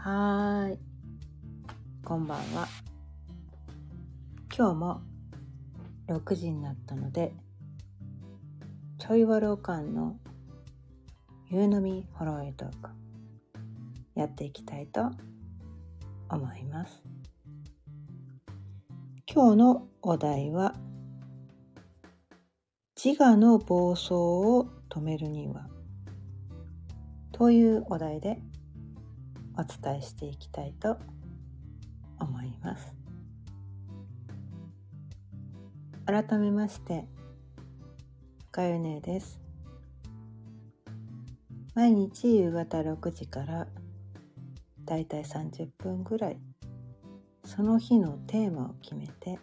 はい。こんばんは。今日も6時になったので、ちょいわろうかんの夕飲みホロエトークやっていきたいと思います。今日のお題は自我の暴走を止めるにはというお題でお伝えしていきたいと思います。改めましてかよねです。毎日夕方6時からだいたい30分ぐらいその日のテーマを決めて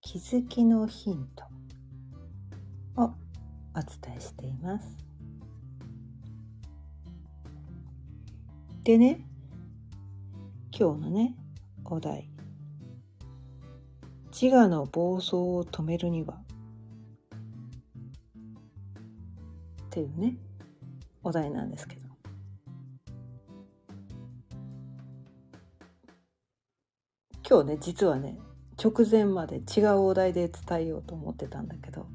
気づきのヒントをお伝えしています。でね。今日のねお題。自我の暴走を止めるには。っていうねお題なんですけど。今日ね実はね直前まで違うお題で伝えようと思ってたんだけど。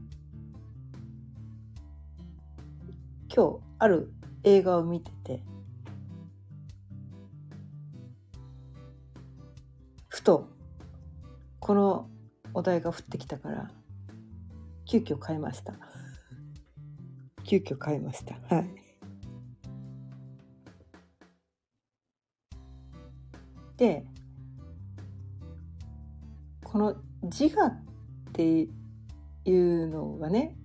今日ある映画を見ててとこのお題が降ってきたから急遽変えました。急遽変えました。はい。でこの自我っていうのがね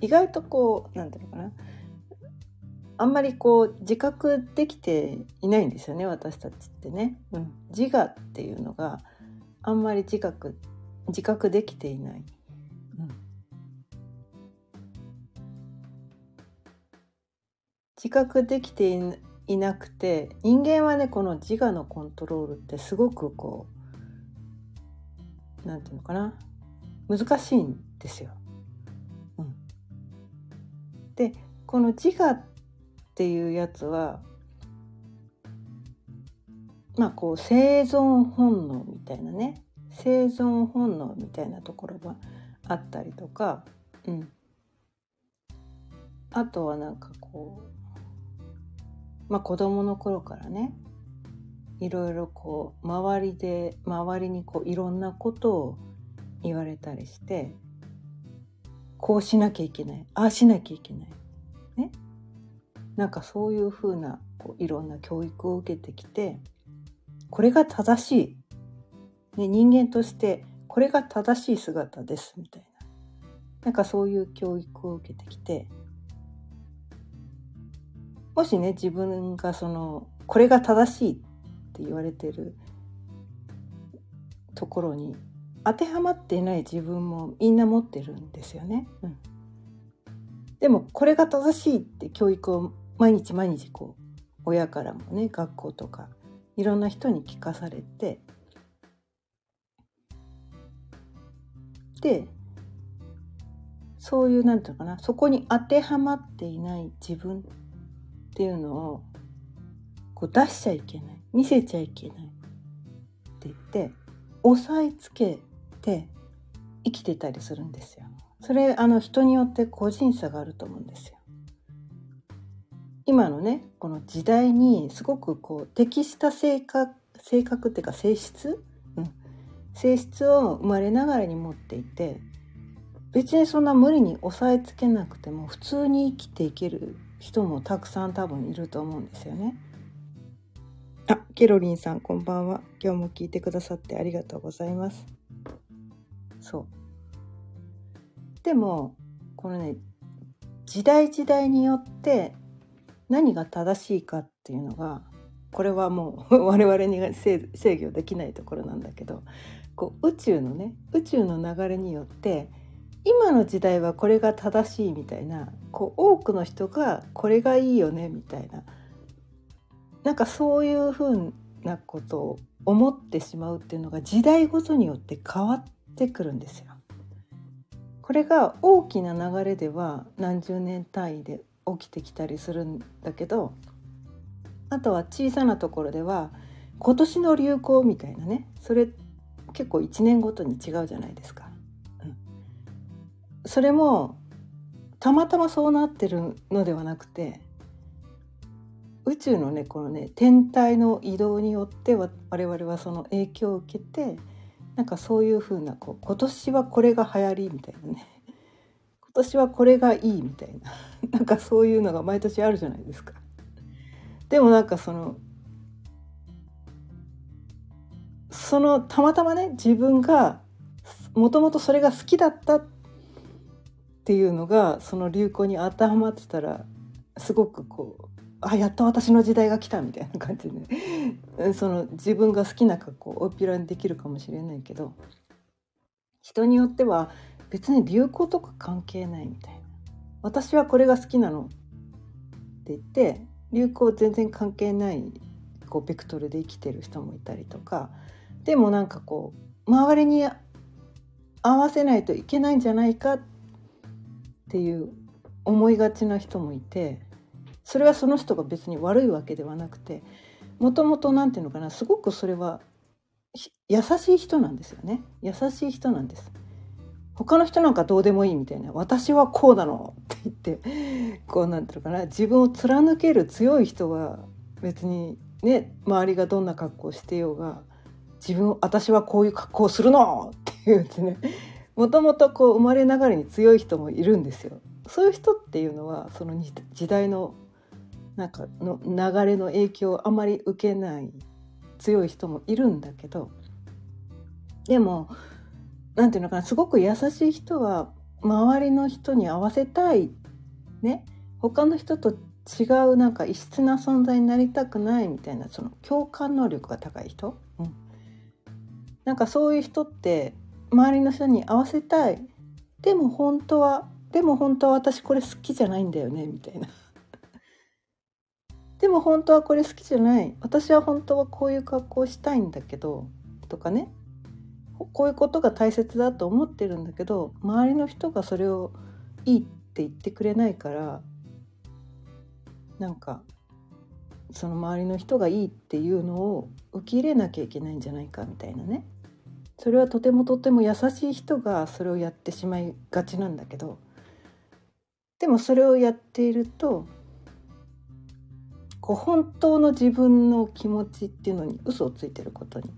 意外とこうなんていうのかな。あんまりこう自覚できていないんですよね私たちってね、うん、自我っていうのがあんまり自覚自覚できていない、うん、自覚できていなくて人間はねこの自我のコントロールってすごくこうなんていうのかな。難しいんですよ。うん、でこの自我ってていうやつはまあこう生存本能みたいなね。生存本能みたいなところがあったりとか、うん、あとはなんかこうまあ子供の頃からねいろいろこう周りで周りにこういろんなことを言われたりしてこうしなきゃいけないああしなきゃいけないなんかそういうふうなこういろんな教育を受けてきてこれが正しい、ね、人間としてこれが正しい姿ですみたいな。なんかそういう教育を受けてきてもしね自分がそのこれが正しいって言われてるところに当てはまっていない自分もみんな持ってるんですよね。うん、でもこれが正しいって教育を毎日毎日こう親からもね学校とかいろんな人に聞かされてでそういうなんていうのかなそこに当てはまっていない自分っていうのをこう出しちゃいけない見せちゃいけないって言って押さえつけて生きてたりするんですよ。それあの人によって個人差があると思うんですよ。今のねこの時代にすごくこう適した性格性格っていうか性質、うん、性質を生まれながらに持っていて別にそんな無理に押さえつけなくても普通に生きていける人もたくさん多分いると思うんですよね。あ、ケロリンさんこんばんは。今日も聞いてくださってありがとうございます。そう。でもこのね時代時代によって何が正しいかっていうのがこれはもう 我々に制御できないところなんだけどこう宇宙のね宇宙の流れによって今の時代はこれが正しいみたいなこう多くの人がこれがいいよねみたいななんかそういうふうなことを思ってしまうっていうのが時代ごとによって変わってくるんですよ。これが大きな流れでは何十年単位で起きてきたりするんだけどあとは小さなところでは今年の流行みたいなねそれ結構1年ごとに違うじゃないですか。うん、それもたまたまそうなってるのではなくて宇宙のねこのね天体の移動によって我々はその影響を受けてなんかそういうふうなこう今年はこれが流行りみたいなね年はこれがいいみたいな なんかそういうのが毎年あるじゃないですか。でもなんかそのそのたまたまね自分がもともとそれが好きだったっていうのがその流行に当てはまってたらすごくこうあやっと私の時代が来たみたいな感じで その自分が好きな格好をおっぴらにできるかもしれないけど人によっては別に流行とか関係ないみたいな。私はこれが好きなの。って言って流行全然関係ないこうベクトルで生きてる人もいたりとか。でもなんかこう周りに合わせないといけないんじゃないかっていう思いがちな人もいてそれはその人が別に悪いわけではなくてもともと何て言うのかなすごくそれは優しい人なんですよね。優しい人なんです。他の人なんかどうでもいいみたいな。私はこうなのって言ってこうなんていうのかな。自分を貫ける強い人は別にね周りがどんな格好をしてようが自分私はこういう格好をするのって言ってね。もともとこう生まれながらに強い人もいるんですよ。そういう人っていうのはその時代のなんかの流れの影響をあまり受けない強い人もいるんだけどでも何て言うのかなすごく優しい人は周りの人に合わせたい。ね。他の人と違うなんか異質な存在になりたくない。みたいなその共感能力が高い人、うん、なんかそういう人って周りの人に合わせたい。でも本当はでも本当は私これ好きじゃないんだよね。みたいな。でも本当はこれ好きじゃない。私は本当はこういう格好をしたいんだけど。とかね。こういうことが大切だと思ってるんだけど周りの人がそれをいいって言ってくれないからなんかその周りの人がいいっていうのを受け入れなきゃいけないんじゃないかみたいなねそれはとてもとても優しい人がそれをやってしまいがちなんだけどでもそれをやっているとこう本当の自分の気持ちっていうのに嘘をついてることに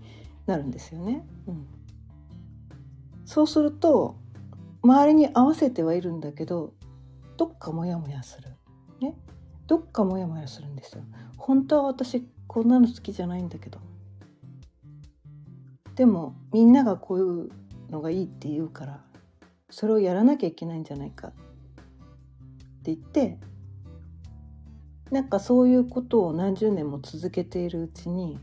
なるんですよね。うん、そうすると周りに合わせてはいるんだけどどっかモヤモヤする。ね。どっかモヤモヤするんですよ。本当は私こんなの好きじゃないんだけど。でもみんながこういうのがいいって言うからそれをやらなきゃいけないんじゃないかって言ってなんかそういうことを何十年も続けているうちに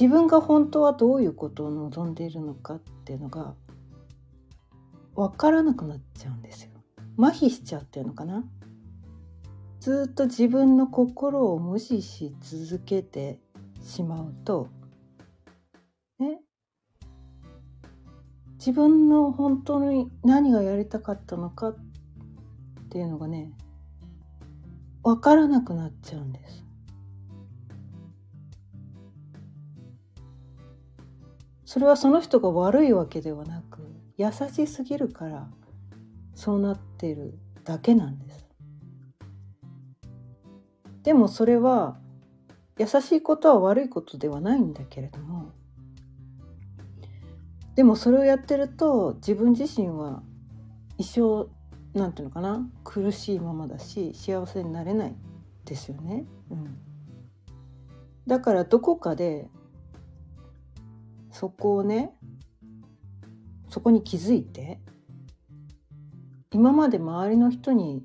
自分が本当はどういうことを望んでいるのかっていうのが分からなくなっちゃうんですよ。麻痺しちゃっていうのかな？ずっと自分の心を無視し続けてしまうとね？自分の本当に何がやりたかったのかっていうのがね分からなくなっちゃうんです。それはその人が悪いわけではなく優しすぎるからそうなってるだけなんです。でもそれは優しいことは悪いことではないんだけれどもでもそれをやってると自分自身は一生なんていうのかな苦しいままだし幸せになれないですよね。うん、だからどこかでそこをねそこに気づいて今まで周りの人に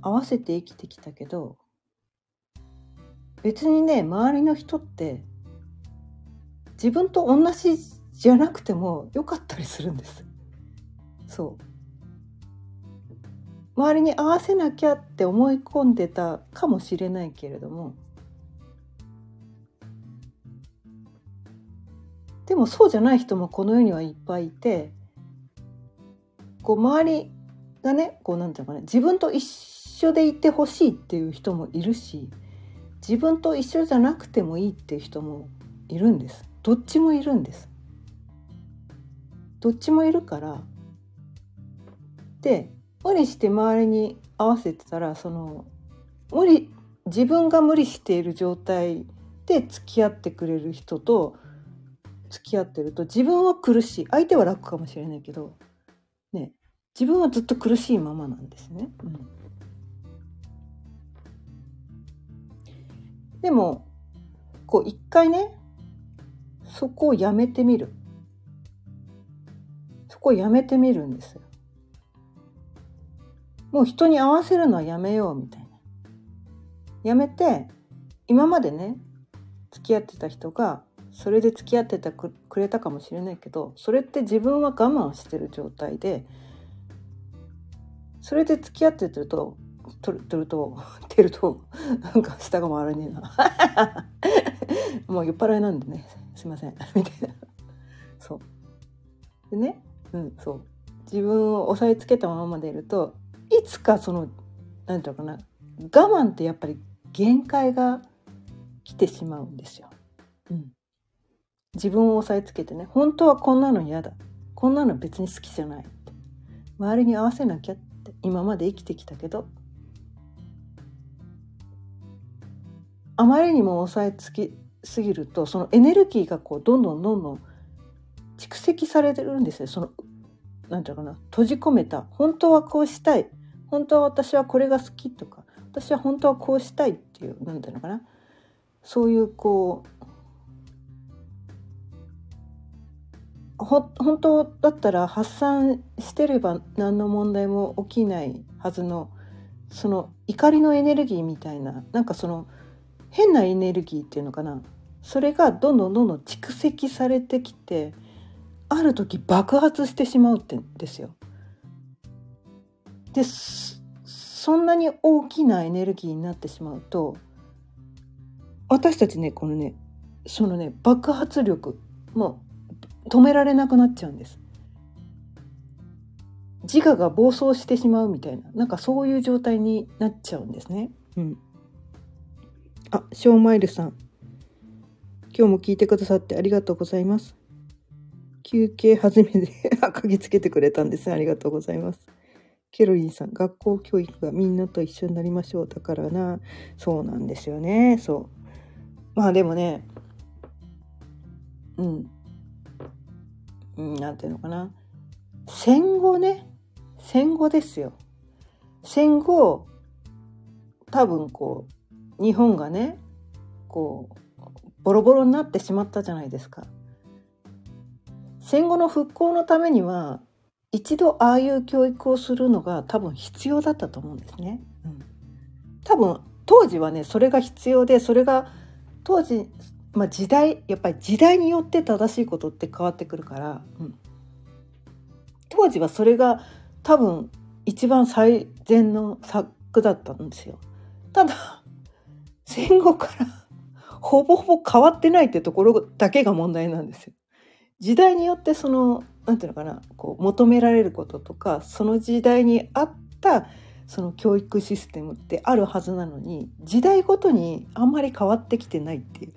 合わせて生きてきたけど別にね周りの人って自分と同じじゃなくてもよかったりするんです。そう周りに合わせなきゃって思い込んでたかもしれないけれどもでもそうじゃない人もこの世にはいっぱいいてこう周りがねこうなんていうのかな自分と一緒でいてほしいっていう人もいるし自分と一緒じゃなくてもいいっていう人もいるんです。どっちもいるんです。どっちもいるからで無理して周りに合わせてたらその無理自分が無理している状態で付き合ってくれる人と付き合ってると自分は苦しい相手は楽かもしれないけどね自分はずっと苦しいままなんですね。うん、でもこう一回ねそこをやめてみるそこをやめてみるんですよ。もう人に合わせるのはやめようみたいな。やめて今までね付き合ってた人がそれで付き合ってたくれたかもしれないけどそれって自分は我慢してる状態でそれで付き合ってるととるとるとてるとなんか下が回らねえな。もう酔っ払いなんでね。すいません。みたいな。そう。でねうんそう。自分を押さえつけたままでいるといつかその何て言うのかな我慢ってやっぱり限界が来てしまうんですよ。うん、自分を押さえつけてね本当はこんなの嫌だ。こんなの別に好きじゃない。って周りに合わせなきゃって今まで生きてきたけど。あまりにも押さえつきすぎるとそのエネルギーがこうどんどんどんどん蓄積されてるんですよ。そのなんていうかな。閉じ込めた。本当はこうしたい。本当は私はこれが好きとか。私は本当はこうしたいっていう何ていうのかな。そういうこう本当だったら発散してれば何の問題も起きないはずのその怒りのエネルギーみたいななんかその変なエネルギーっていうのかなそれがどんどんどんどん蓄積されてきてある時爆発してしまうってんですよ。でそんなに大きなエネルギーになってしまうと私たちねこのねそのね爆発力もう止められなくなっちゃうんです。自我が暴走してしまうみたいななんかそういう状態になっちゃうんですね。うん、あショーマイルさん今日も聞いてくださってありがとうございます。休憩始めで嗅ぎつけてくれたんです。ありがとうございます。ケロリンさん、学校教育がみんなと一緒になりましょう。だからな、そうなんですよね。そう。まあでもね、うん。うん、なんていうのかな。戦後ね、戦後ですよ。戦後、多分こう、日本がね、こう、ボロボロになってしまったじゃないですか。戦後の復興のためには一度ああいう教育をするのが多分必要だったと思うんですね。うん、多分当時はねそれが必要でそれが当時、まあ、時代やっぱり時代によって正しいことって変わってくるから、うん、当時はそれが多分一番最善の策だったんですよ。ただ 戦後からほぼほぼ変わってないってところだけが問題なんですよ。時代によってその何て言うのかなこう求められることとかその時代に合ったその教育システムってあるはずなのに時代ごとにあんまり変わってきてないっていう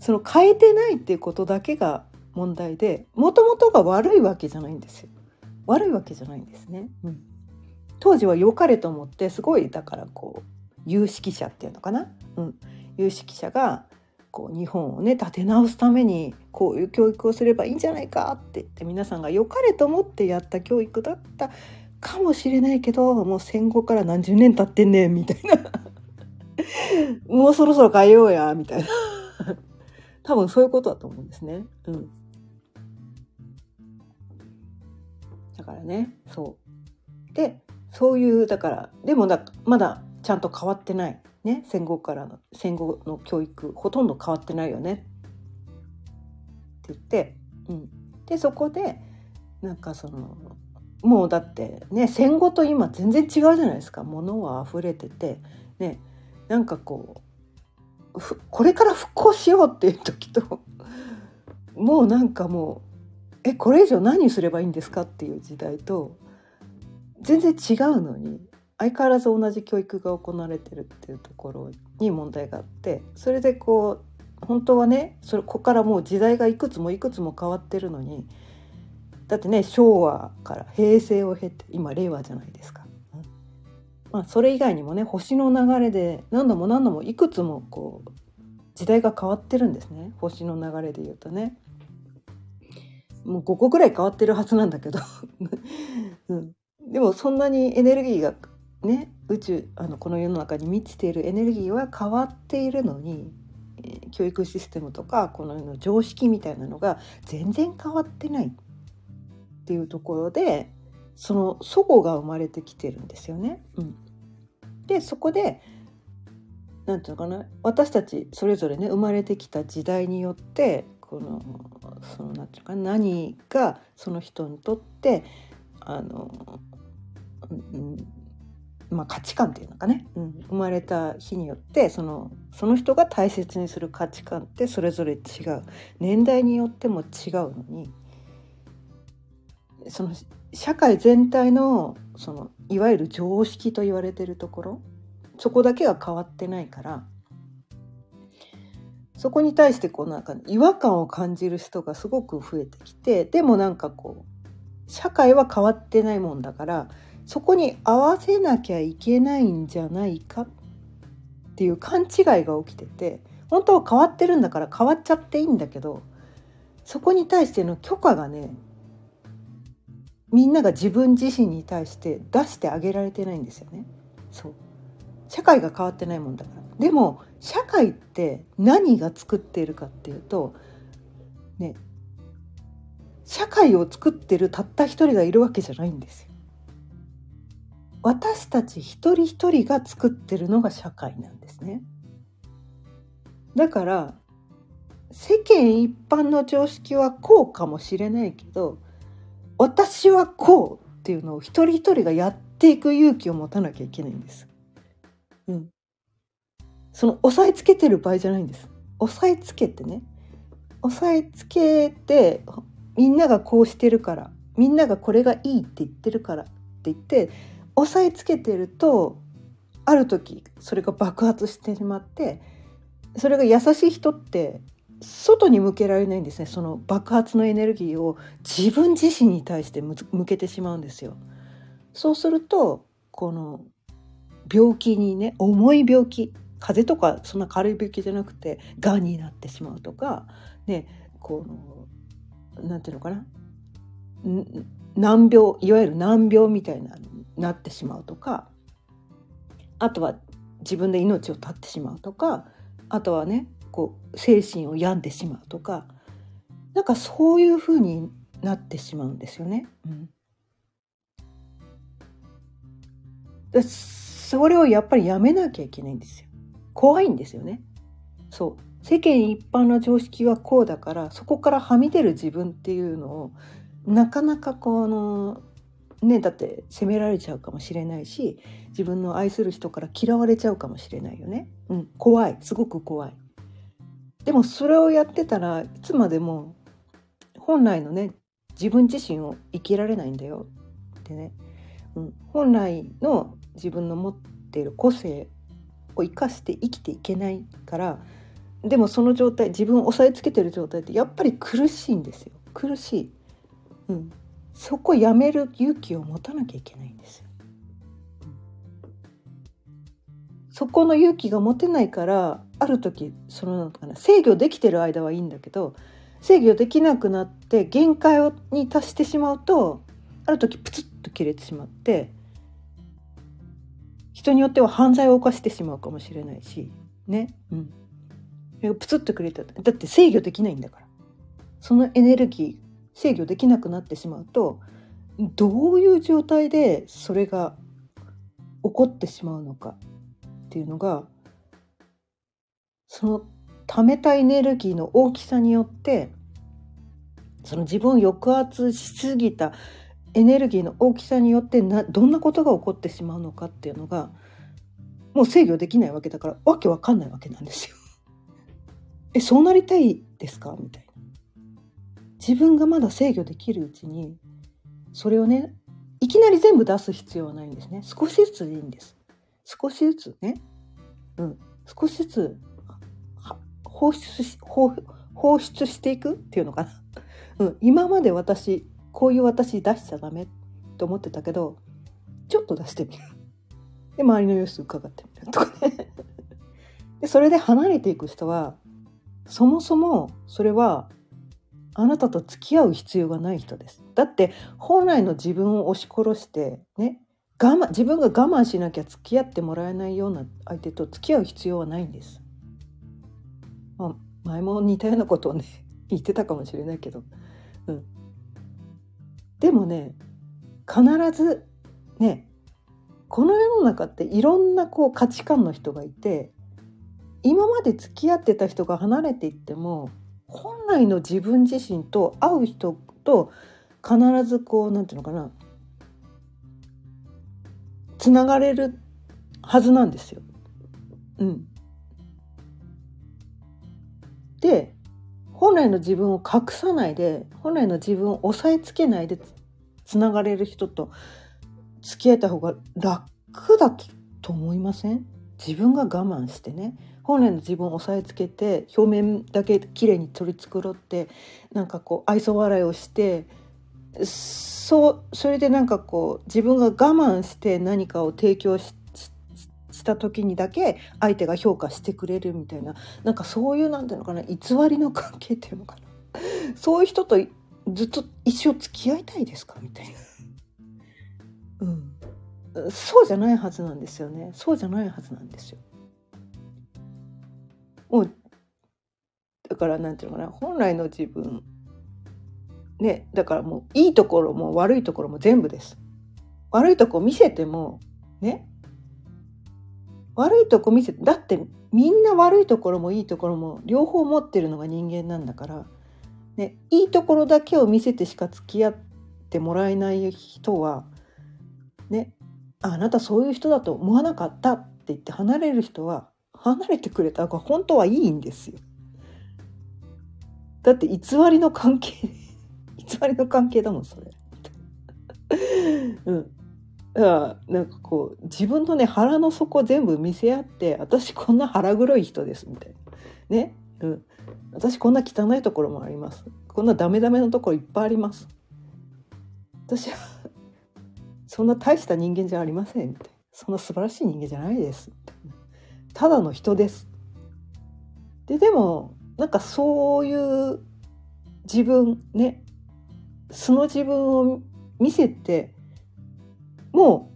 その変えてないっていうことだけが問題でもともとが悪いわけじゃないんですよ。悪いわけじゃないんですね。うん、当時は良かれと思ってすごいだからこう有識者っていうのかな、うん、有識者がこう日本をね立て直すためにこういう教育をすればいいんじゃないかって言って皆さんが良かれと思ってやった教育だったかもしれないけどもう戦後から何十年経ってんねんみたいな。もうそろそろ変えようやみたいな多分そういうことだと思うんですね。うん、だからねそう。でそういうだからでもだまだちゃんと変わってない。ね、戦後からの戦後の教育ほとんど変わってないよね。って言って、うん、でそこでなんかそのもうだってね戦後と今全然違うじゃないですか。物は溢れててねなんかこうこれから復興しようっていう時ともうなんかもうえこれ以上何すればいいんですかっていう時代と全然違うのに相変わらず同じ教育が行われてるっていうところに問題があってそれでこう本当はねそれここからもう時代がいくつもいくつも変わってるのにだってね昭和から平成を経て今令和じゃないですか。まあ、それ以外にもね星の流れで何度も何度もいくつもこう時代が変わってるんですね。星の流れで言うとね。もう5個ぐらい変わってるはずなんだけど、うん、でもそんなにエネルギーがね宇宙あのこの世の中に満ちているエネルギーは変わっているのに、教育システムとかこの世の常識みたいなのが全然変わってないっていうところでその祖母が生まれてきてるんですよね。うん、でそこで何て言うのかな私たちそれぞれね生まれてきた時代によってこのその何て言うか何がその人にとってあの、うんまあ、価値観っていうのかね、うん、生まれた日によってそのその人が大切にする価値観ってそれぞれ違う年代によっても違うのにその社会全体のそのいわゆる常識と言われてるところそこだけは変わってないからそこに対してこうなんか違和感を感じる人がすごく増えてきてでもなんかこう社会は変わってないもんだからそこに合わせなきゃいけないんじゃないかっていう勘違いが起きてて本当は変わってるんだから変わっちゃっていいんだけどそこに対しての許可がねみんなが自分自身に対して出してあげられてないんですよね。そう社会が変わってないもんだからでも社会って何が作っているかっていうとね社会を作ってるたった一人がいるわけじゃないんですよ。私たち一人一人が作ってるのが社会なんですね。だから世間一般の常識はこうかもしれないけど私はこうっていうのを一人一人がやっていく勇気を持たなきゃいけないんです。うん。その押さえつけてる場合じゃないんです。押さえつけてね。押さえつけてみんながこうしてるからみんながこれがいいって言ってるからって言って押さえつけてるとある時それが爆発してしまってそれが優しい人って外に向けられないんですねその爆発のエネルギーを自分自身に対して向けてしまうんですよ。そうするとこの病気にね重い病気風邪とかそんな軽い病気じゃなくてがんになってしまうとかねこのなんていうのかな？難病いわゆる難病みたいななってしまうとかあとは自分で命を絶ってしまうとかあとはねこう精神を病んでしまうとかなんかそういうふうになってしまうんですよね。うん、それをやっぱりやめなきゃいけないんですよ。怖いんですよね。そう世間一般の常識はこうだからそこからはみ出る自分っていうのをなかなかこのねだって責められちゃうかもしれないし自分の愛する人から嫌われちゃうかもしれないよね。うん、怖いすごく怖い。でもそれをやってたらいつまでも本来のね自分自身を生きられないんだよってね、うん、本来の自分の持っている個性を生かして生きていけないからでもその状態自分を押さえつけてる状態ってやっぱり苦しいんですよ。苦しい、うん、そこやめる勇気を持たなきゃいけないんですよ。そこの勇気が持てないからある時そのかな制御できてる間はいいんだけど制御できなくなって限界に達してしまうとある時プツッと切れてしまって人によっては犯罪を犯してしまうかもしれないしね。うん。プツッとくれた。だって制御できないんだから。そのエネルギー制御できなくなってしまうとどういう状態でそれが起こってしまうのかっていうのがその溜めたエネルギーの大きさによってその自分を抑圧しすぎたエネルギーの大きさによってなどんなことが起こってしまうのかっていうのがもう制御できないわけだからわけわかんないわけなんですよ。えそうなりたいですか？みたいな。自分がまだ制御できるうちにそれをねいきなり全部出す必要はないんですね。少しずつでいいんです。少しずつね。うん。少しずつ放出し放放出していくっていうのかな、うん、今まで私こういう私出しちゃダメと思ってたけどちょっと出してみる で周りの様子伺ってみるとかね でそれで離れていく人はそもそもそれはあなたと付き合う必要がない人です。だって本来の自分を押し殺してね我慢自分が我慢しなきゃ付き合ってもらえないような相手と付き合う必要はないんです。まあ、前も似たようなことをね 言ってたかもしれないけど、うん、でもね必ずねこの世の中っていろんなこう価値観の人がいて今まで付き合ってた人が離れていっても本来の自分自身と会う人と必ずこうなんていうのかなつながれるはずなんですよ。うん、で本来の自分を隠さないで本来の自分を押さえつけないでつながれる人と付き合えた方が楽だと思いません？自分が我慢してね。本来の自分を押さえつけて表面だけきれいに取り繕ってなんかこう愛想笑いをしてそうそれでなんかこう自分が我慢して何かを提供しした時にだけ相手が評価してくれるみたいななんかそういうなんていうのかな偽りの関係っていうのかな そういう人とずっと一生付き合いたいですかみたいな。うん、そうじゃないはずなんですよねそうじゃないはずなんですよ。もうだからなんていうのかな本来の自分ねだからもういいところも悪いところも全部です。悪いとこ見せてもね悪いとこ見せだってみんな悪いところもいいところも両方持ってるのが人間なんだから、ね、いいところだけを見せてしか付き合ってもらえない人はねあなたそういう人だと思わなかったって言って離れる人は離れてくれた方が本当はいいんですよ。だって偽りの関係 偽りの関係だもんそれ。うん。だからなんかこう自分のね腹の底全部見せ合って私こんな腹黒い人ですみたいな。ね。うん。私こんな汚いところもあります。こんなダメダメなところいっぱいあります。私はそんな大した人間じゃありませんみたいな。そんな素晴らしい人間じゃないですたいな。ただの人です。ででもなんかそういう自分ね素の自分を見せても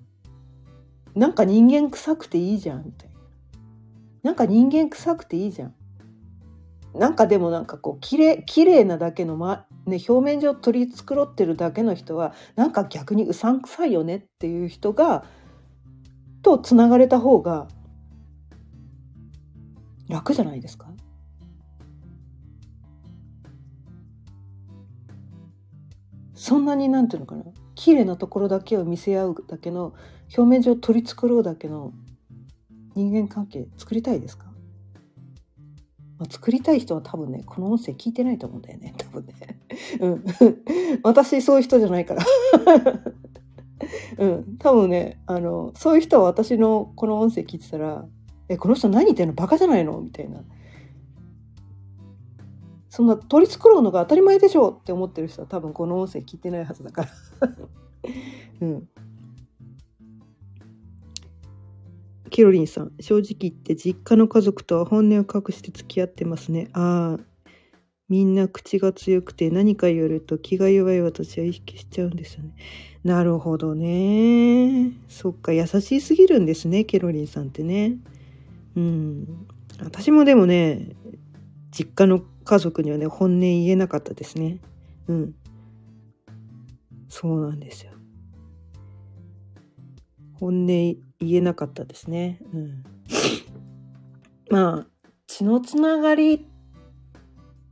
うなんか人間臭くていいじゃんみたいな。なんか人間臭くていいじゃん。なんかでもなんかこうきれい綺麗なだけの、まね、表面上取り繕ってるだけの人はなんか逆にうさんくさいよねっていう人がとつながれた方が楽じゃないですか？そんなになんていうのかな？綺麗なところだけを見せ合うだけの表面上取り繕うだけの人間関係作りたいですか、まあ、作りたい人は多分ねこの音声聞いてないと思うんだよね。多分ね。うん、私そういう人じゃないから。うん、多分ねあのそういう人は私のこの音声聞いてたらえ、この人何言ってんの？バカじゃないの？みたいな。そんな取り繕うのが当たり前でしょうって思ってる人は多分この音声聞いてないはずだから うん。ケロリンさん、正直言って実家の家族とは本音を隠して付き合ってますね。ああ、みんな口が強くて何か言われると気が弱い私は意識しちゃうんですよね。なるほどね。そっか、優しすぎるんですね、ケロリンさんってね。うん。私もでもね、実家の家族にはね、本音言えなかったですね。うん。そうなんですよ。本音言えなかったですね。うん。まあ、血のつながりっ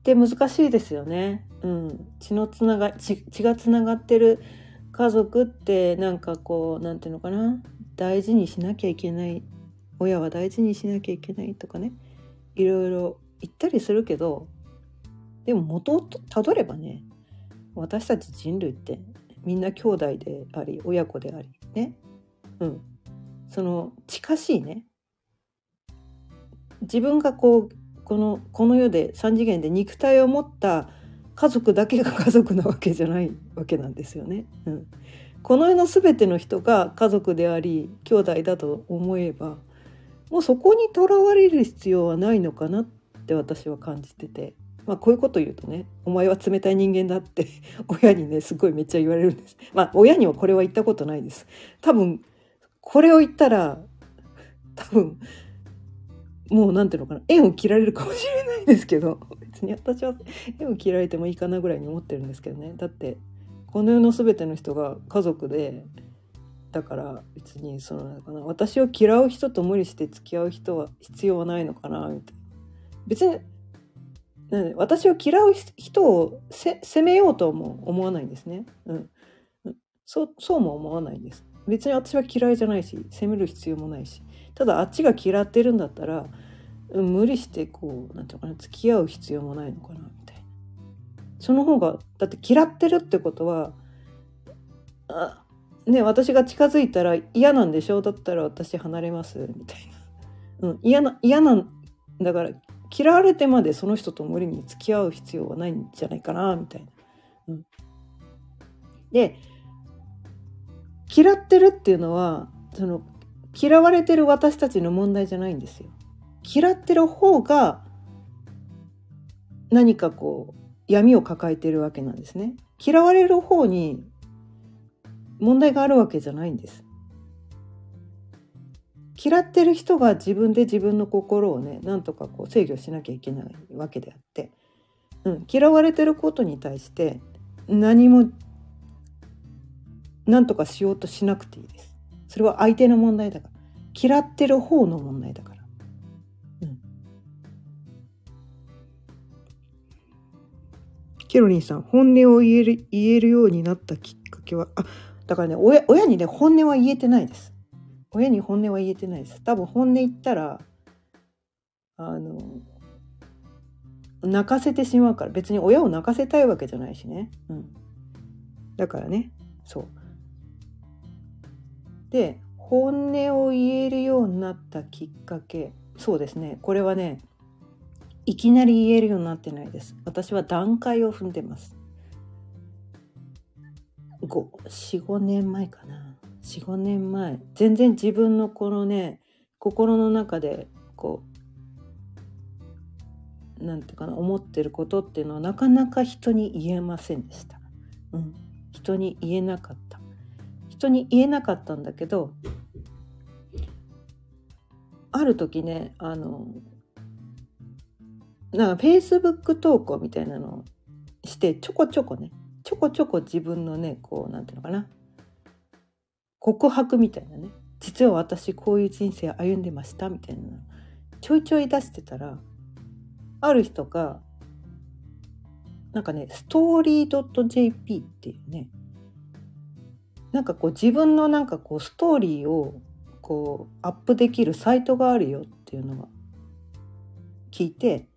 て難しいですよね。うん。血のつなが血、血がつながってる家族ってなんかこう、なんていうのかな。大事にしなきゃいけない親は大事にしなきゃいけないとかねいろいろ言ったりするけどでも元をたどればね私たち人類ってみんな兄弟であり親子でありねうんその近しいね自分がこうこのこの世で3次元で肉体を持った家族だけが 家族なわけじゃないわけなんですよね。うん、この世の全ての人が家族であり兄弟だと思えばもうそこにとらわれる必要はないのかなって私は感じてて。まあ、こういうこと言うとね「お前は冷たい人間だ」って 親にねすごいめっちゃ言われるんです。まあ親にはこれは言ったことないです。多分これを言ったら多分もうなんていうのかな縁を切られるかもしれないですけど 別に私は縁を切られてもいいかなぐらいに思ってるんですけどねだってこの世の全ての人が家族でだから別にそのかな私を嫌う人と無理して付き合う人は必要はないのかなみたいな別にうん。私を嫌う人を責めようとも思わないんですね、うん、そうそうも思わないんです。別に私は嫌いじゃないし責める必要もないし。ただあっちが嫌ってるんだったら無理してこうなんていうかな付き合う必要もないのかなみたいな。その方がだって嫌ってるってことはあね私が近づいたら嫌なんでしょ？うだったら私離れますみたいな、うん、嫌な嫌なんだから嫌われてまでその人と無理に付き合う必要はないんじゃないかなみたいな。うん、で嫌ってるっていうのはその嫌われてる私たちの問題じゃないんですよ。嫌ってる方が何かこう闇を抱えてるわけなんですね。嫌われる方に問題があるわけじゃないんです。嫌ってる人が自分で自分の心をねなんとかこう制御しなきゃいけないわけであって、うん、嫌われてることに対して何も何とかしようとしなくていいです。それは相手の問題だから嫌ってる方の問題だから。うん。ケロリンさん本音を言える言えるようになったきっかけはあだからね親親にね本音は言えてないです。親に本音は言えてないです。多分本音言ったらあの泣かせてしまうから別に親を泣かせたいわけじゃないしね。うん、だからね。そう。で本音を言えるようになったきっかけ。そうですね。これはねいきなり言えるようになってないです。私は段階を踏んでます。45年前かな。45年前。全然自分のこのね心の中でこうなんていうかな思ってることっていうのはなかなか人に言えませんでした、うん、人に言えなかった。人に言えなかったんだけどある時ねあのなんかフェイスブック投稿みたいなのをしてちょこちょこねちょこちょこ自分のねこうなんていうのかな告白みたいなね。実は私こういう人生歩んでましたみたいなちょいちょい出してたらある人がなんかねストーリー .jp っていうね。なんかこう自分のなんかこうストーリーをこうアップできるサイトがあるよっていうのが聞いて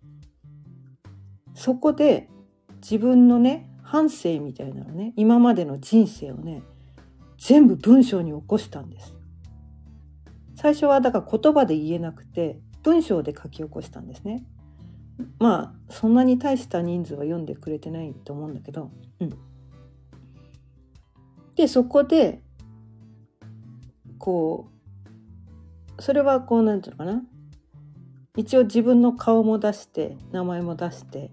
そこで自分のね反省みたいなのね今までの人生をね全部文章に起こしたんです。最初はだから言葉で言えなくて文章で書き起こしたんですね。まあそんなに大した人数は読んでくれてないと思うんだけどうん。でそこでこうそれはこうなんていうのかな。一応自分の顔も出して名前も出して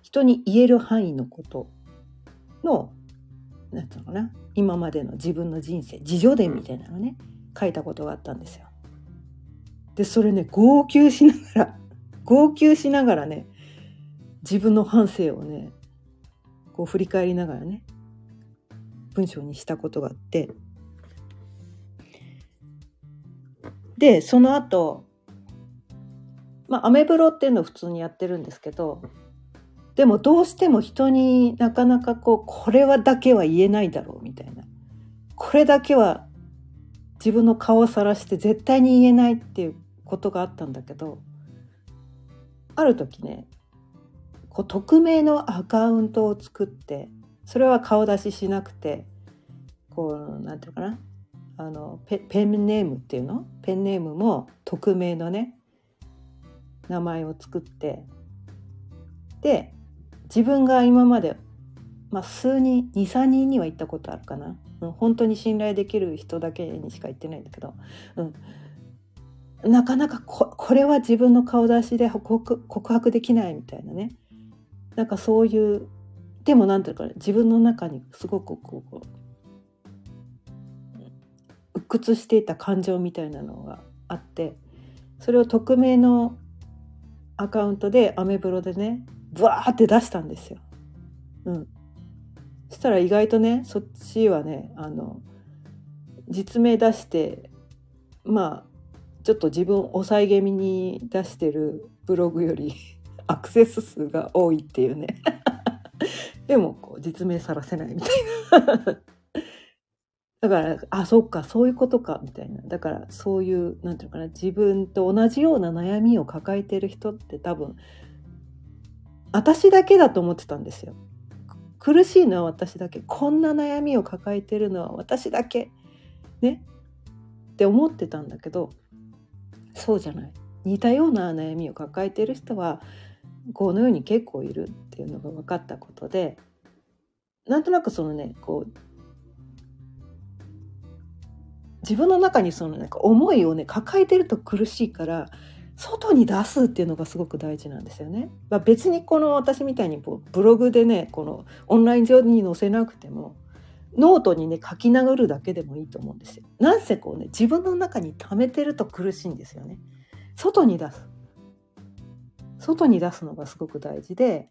人に言える範囲のことのなんていうのかな。今までの自分の人生自助伝みたいなのね書いたことがあったんですよ。でそれね号泣しながら 号泣しながらね自分の反省をねこう振り返りながらね文章にしたことがあって。でその後まあアメブロっていうのを普通にやってるんですけどでもどうしても人になかなかこうこれはだけは言えないだろうみたいな。これだけは自分の顔をさらして絶対に言えないっていうことがあったんだけどある時ねこう匿名のアカウントを作ってそれは顔出ししなくてこうなんていうかなあのペペンネームっていうの？ペンネームも匿名のね名前を作ってで自分が今まで、まあ、数人23人には行ったことあるかな、うん、本当に信頼できる人だけにしか行ってないんだけど、うん、なかなかここれは自分の顔出しで告告白できないみたいなね。なんかそういうでもなんていうか、ね、自分の中にすごくこう鬱屈していた感情みたいなのがあってそれを匿名のアカウントでアメブロでねブワーって出したんですよ。うん、そしたら意外とねそっちはねあの実名出してまあちょっと自分抑え気味に出してるブログより アクセス数が多いっていうね。でもこう実名さらせないみたいな。だからあそっかそういうことかみたいな。だからそういうなんていうのかな自分と同じような悩みを抱えてる人って多分私だけだと思ってたんですよ。苦しいのは私だけ。こんな悩みを抱えてるのは私だけ。ね。って思ってたんだけどそうじゃない。似たような悩みを抱えてる人はこの世に結構いるっていうのが分かったことでなんとなくそのねこう自分の中にそのなんか思いをね抱えてると苦しいから外に出すっていうのがすごく大事なんですよね。まあ、別にこの私みたいにブログでねこのオンライン上に載せなくてもノートにね書き殴るだけでもいいと思うんですよ。なんせこうね自分の中に溜めてると苦しいんですよね。外に出す。外に出すのがすごく大事で、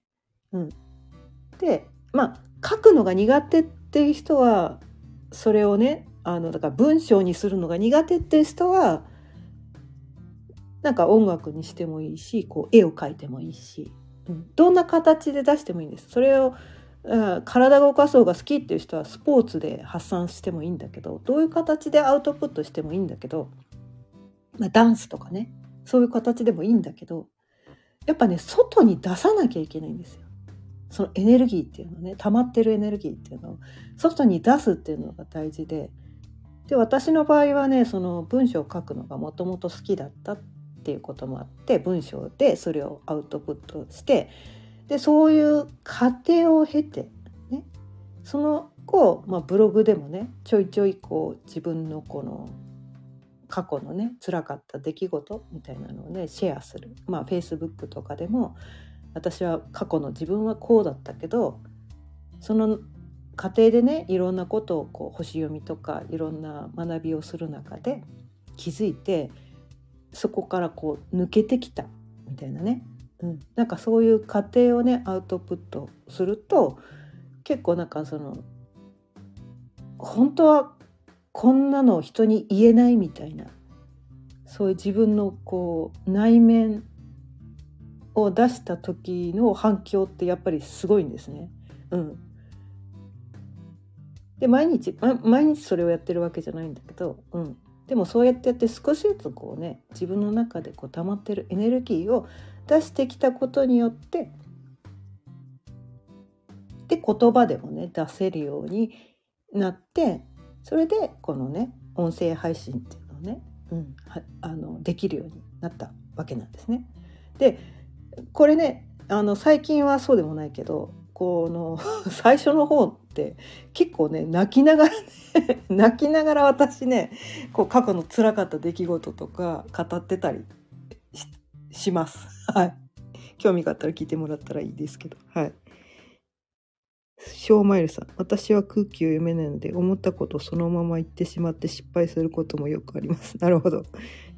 うん、でまあ書くのが苦手っていう人はそれをねあのだから文章にするのが苦手っていう人はなんか音楽にしてもいいしこう絵を描いてもいいし、うん、どんな形で出してもいいんです。それを体が動かそうが好きっていう人はスポーツで発散してもいいんだけどどういう形でアウトプットしてもいいんだけど、まあ、ダンスとかねそういう形でもいいんだけどやっぱね外に出さなきゃいけないんですよ。そのエネルギーっていうのね溜まってるエネルギーっていうのを外に出すっていうのが大事でで私の場合はねその文章を書くのがもともと好きだったっっていうこともあって文章でそれをアウトプットしてでそういう過程を経て、ね、その後、まあ、ブログでもねちょいちょいこう自分のこの過去のね辛かった出来事みたいなのをねシェアする。まあ Facebook とかでも私は過去の自分はこうだったけどその家庭でねいろんなことをこう星読みとかいろんな学びをする中で気づいてそこからこう抜けてきたみたいなね、うん、なんかそういう過程をねアウトプットすると結構なんかその本当はこんなの人に言えないみたいなそういう自分のこう内面を出した時の反響ってやっぱりすごいんですね。うん、で毎日毎日それをやってるわけじゃないんだけど、うん、でもそうやってやって少しずつこうね自分の中でこう溜まってるエネルギーを出してきたことによってで言葉でもね出せるようになってそれでこのね音声配信っていうのをね、うん、あのできるようになったわけなんですね。でこれねあの最近はそうでもないけどこの 最初の方って結構ね泣きながらね 泣きながら私ねこう過去の辛かった出来事とか語ってたりします。はい。興味があったら聞いてもらったらいいですけど。はい。ショーマイルさん、私は空気を読めないので、思ったことそのまま言ってしまって失敗することもよくあります。なるほど。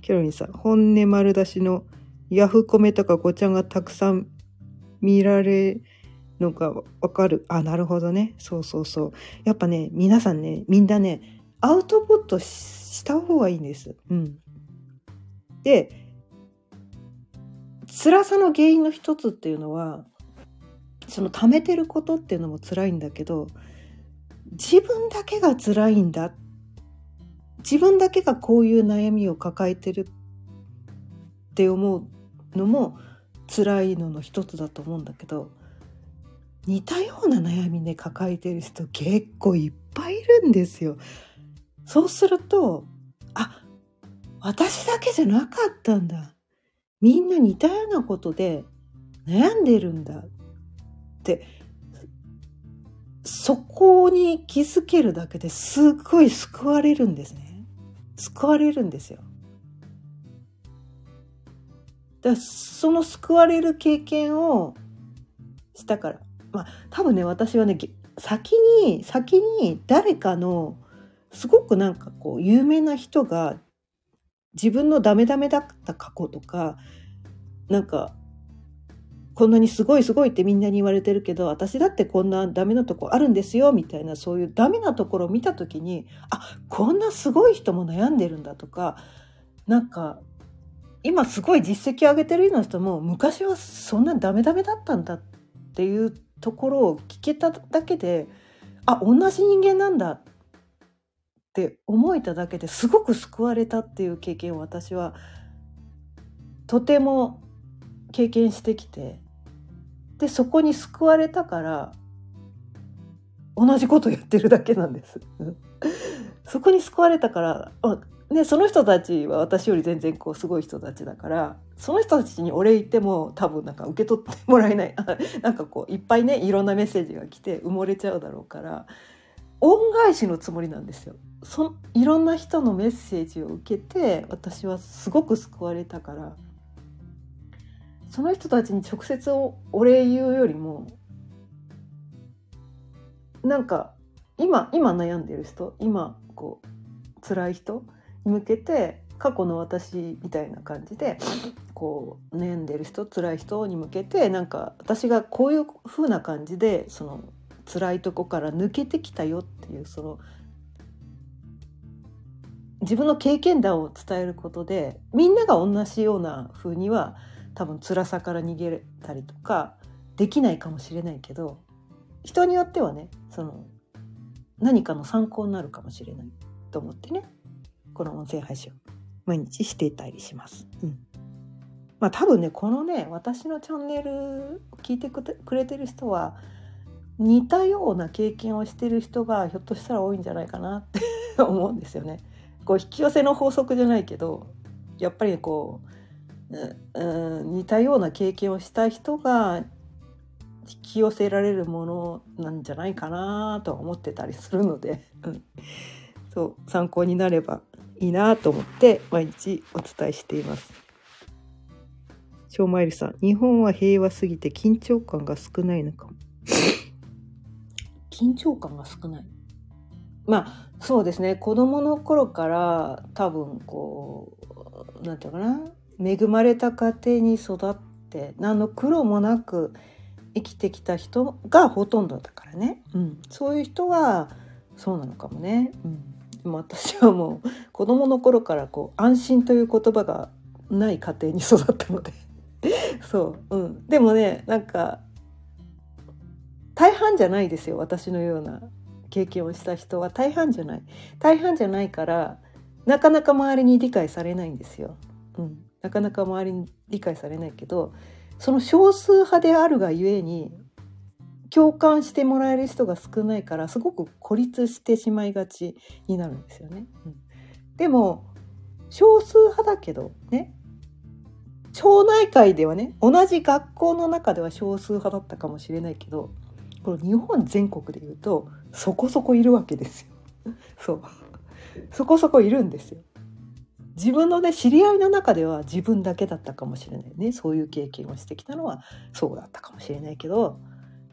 ケロリンさん、本音丸出しのヤフコメとかごちゃんがたくさん見られのがわかる。あ、なるほどね。そうそうそう。やっぱね、皆さんね、みんなね、アウトプットした方がいいんです。うん。で、辛さの原因の一つっていうのは、その溜めてることっていうのも辛いんだけど、自分だけが辛いんだ。自分だけがこういう悩みを抱えてるって思うのも辛いのの一つだと思うんだけど、似たような悩みで抱えてる人結構いっぱいいるんですよ。そうするとあ私だけじゃなかったんだ。みんな似たようなことで悩んでるんだ。ってそこに気づけるだけですっごい救われるんですね。救われるんですよ。だその救われる経験をしたから。まあ多分ね私はね先に先に誰かのすごくなんかこう有名な人が自分のダメダメだった過去とかなんかこんなにすごいすごいってみんなに言われてるけど私だってこんなダメなとこあるんですよみたいなそういうダメなところを見た時にあこんなすごい人も悩んでるんだとかなんか今すごい実績上げてるような人も昔はそんなダメダメだったんだっていうところを聞けただけであ同じ人間なんだって思えただけですごく救われたっていう経験を私はとても経験してきてでそこに救われたから同じことやってるだけなんです。そこに救われたからね、その人たちは私より全然こうすごい人たちだからその人たちにお礼言っても多分なんか受け取ってもらえない。なんかこういっぱいねいろんなメッセージが来て埋もれちゃうだろうから恩返しのつもりなんですよ。そいろんな人のメッセージを受けて私はすごく救われたからその人たちに直接お礼言うよりもなんか今今悩んでる人今こう辛い人向けて過去の私みたいな感じでこう悩んでる人辛い人に向けてなんか私がこういう風な感じでその辛いとこから抜けてきたよっていうその自分の経験談を伝えることでみんなが同じような風には多分辛さから逃げたりとかできないかもしれないけど人によってはねその何かの参考になるかもしれないと思ってね。この音声配信を毎日していたりします。うんまあ多分ねこのね私のチャンネルを聞いてくれてる人は似たような経験をしてる人がひょっとしたら多いんじゃないかなって 思うんですよね。こう引き寄せの法則じゃないけどやっぱりこう、うん、似たような経験をした人が引き寄せられるものなんじゃないかなとは思ってたりするので、うん、そう参考になればいいなと思って毎日お伝えしています。超マイルさん、日本は平和すぎて緊張感が少ないのかも。緊張感が少ない。まあそうですね子供の頃から多分こう何て言うかな恵まれた家庭に育って何の苦労もなく生きてきた人がほとんどだからね、うん、そういう人はそうなのかもね。うんでも私はもう子供の頃からこう安心という言葉がない家庭に育ったので。そう、うん、でもねなんか大半じゃないですよ私のような経験をした人は。大半じゃない。大半じゃないからなかなか周りに理解されないんですよ。うん、なかなか周りに理解されないけどその少数派であるがゆえに共感してもらえる人が少ないからすごく孤立してしまいがちになるんですよね。うん、でも少数派だけどね町内会ではね同じ学校の中では少数派だったかもしれないけどこの日本全国でいうとそこそこいるわけですよ。そうそこそこいるんですよ。自分のね知り合いの中では自分だけだったかもしれないねそういう経験をしてきたのはそうだったかもしれないけど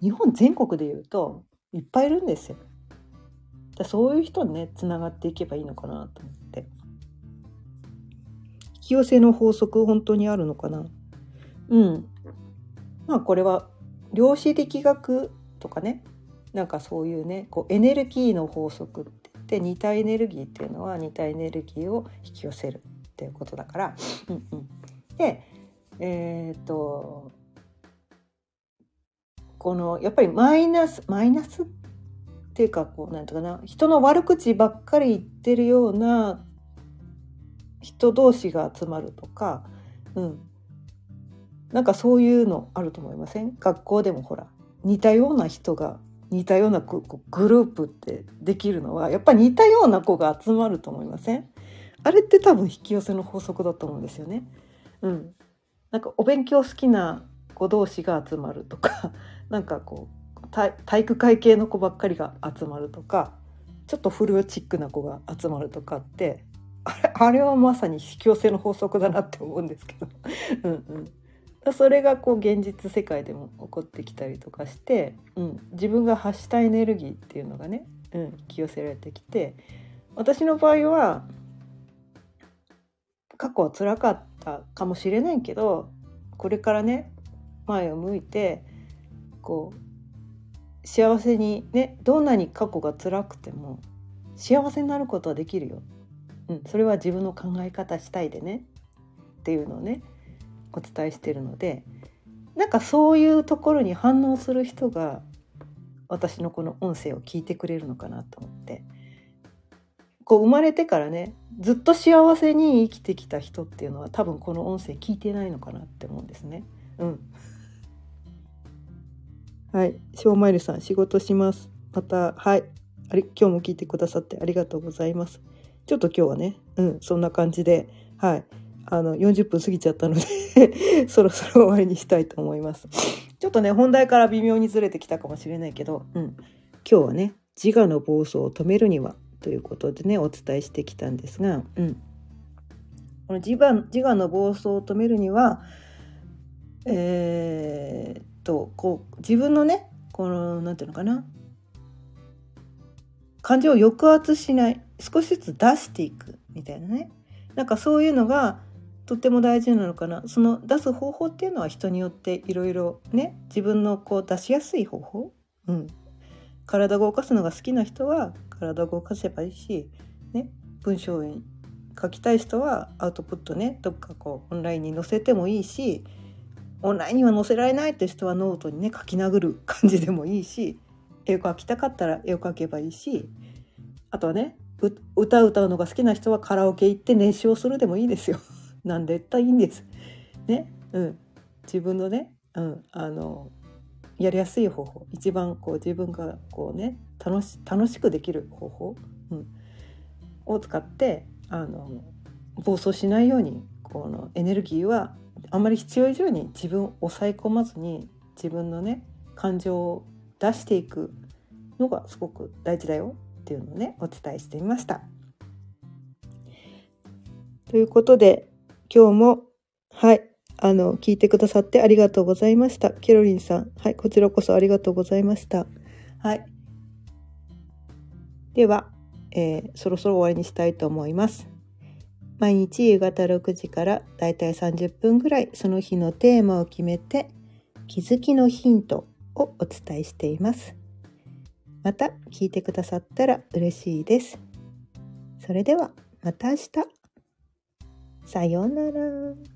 日本全国でいうといっぱいいるんですよ。だそういう人にねつながっていけばいいのかなと思って。引き寄せの法則本当にあるのかな？うんまあこれは量子力学とかねなんかそういうねこうエネルギーの法則って言って似たエネルギーっていうのは似たエネルギーを引き寄せるっていうことだから。うんうん、でえっ、とこのやっぱりマイナスマイナスっていうかこうなんていうかな人の悪口ばっかり言ってるような人同士が集まるとか、うん、なんかそういうのあると思いません？学校でもほら似たような人が似たようなグループってできるのはやっぱり似たような子が集まると思いません？あれって多分引き寄せの法則だと思うんですよね。うん、なんかお勉強好きな子同士が集まるとかなんかこう体育会系の子ばっかりが集まるとかちょっとフルチックな子が集まるとかってあれあれはまさに引き寄せの法則だなって思うんですけど。うん、うん、それがこう現実世界でも起こってきたりとかして、うん、自分が発したエネルギーっていうのがね、うん、引き寄せられてきて私の場合は過去は辛かったかもしれないけどこれからね前を向いてこう幸せにねどんなに過去が辛くても幸せになることはできるよ。うん、それは自分の考え方次第でね。っていうのをねお伝えしてるのでなんかそういうところに反応する人が私のこの音声を聞いてくれるのかなと思って。こう生まれてからねずっと幸せに生きてきた人っていうのは多分この音声聞いてないのかなって思うんですね。うん、はい、しょうまいるさん仕事します。またはいあれ今日も聞いてくださってありがとうございます。ちょっと今日はね、うん、そんな感じで、はい、あの40分過ぎちゃったので そろそろ終わりにしたいと思います。ちょっとね本題から微妙にずれてきたかもしれないけど、うん、今日はね自我の暴走を止めるにはということでねお伝えしてきたんですが、うん、この自我自我の暴走を止めるにはえー、とこう自分のねこの何て言うのかな。感情を抑圧しない少しずつ出していくみたいなね。なんかそういうのがとっても大事なのかな。その出す方法っていうのは人によっていろいろね自分のこう出しやすい方法、うん、体を動かすのが好きな人は体を動かせばいいし、ね、文章に書きたい人はアウトプットねどっかこうオンラインに載せてもいいしオンラインには載せられないって人はノートにね書き殴る感じでもいいし絵を描きたかったら絵を描けばいいしあとはね歌歌うのが好きな人はカラオケ行って熱唱するでもいいですよ。なんでったいいんです。ね、うん、自分のね、うん、あのやりやすい方法。一番こう自分がこうね楽し楽しくできる方法、うん、を使ってあの暴走しないようにこのエネルギーはあんまり必要以上に自分を抑え込まずに自分のね感情を出していくのがすごく大事だよっていうのをねお伝えしてみました。ということで今日もはいあの聞いてくださってありがとうございました。ケロリンさんはいこちらこそありがとうございました。はいでは、えー、そろそろ終わりにしたいと思います。毎日夕方6時からだいたい30分ぐらいその日のテーマを決めて気づきのヒントをお伝えしています。また聞いてくださったら嬉しいです。それではまた明日。さようなら。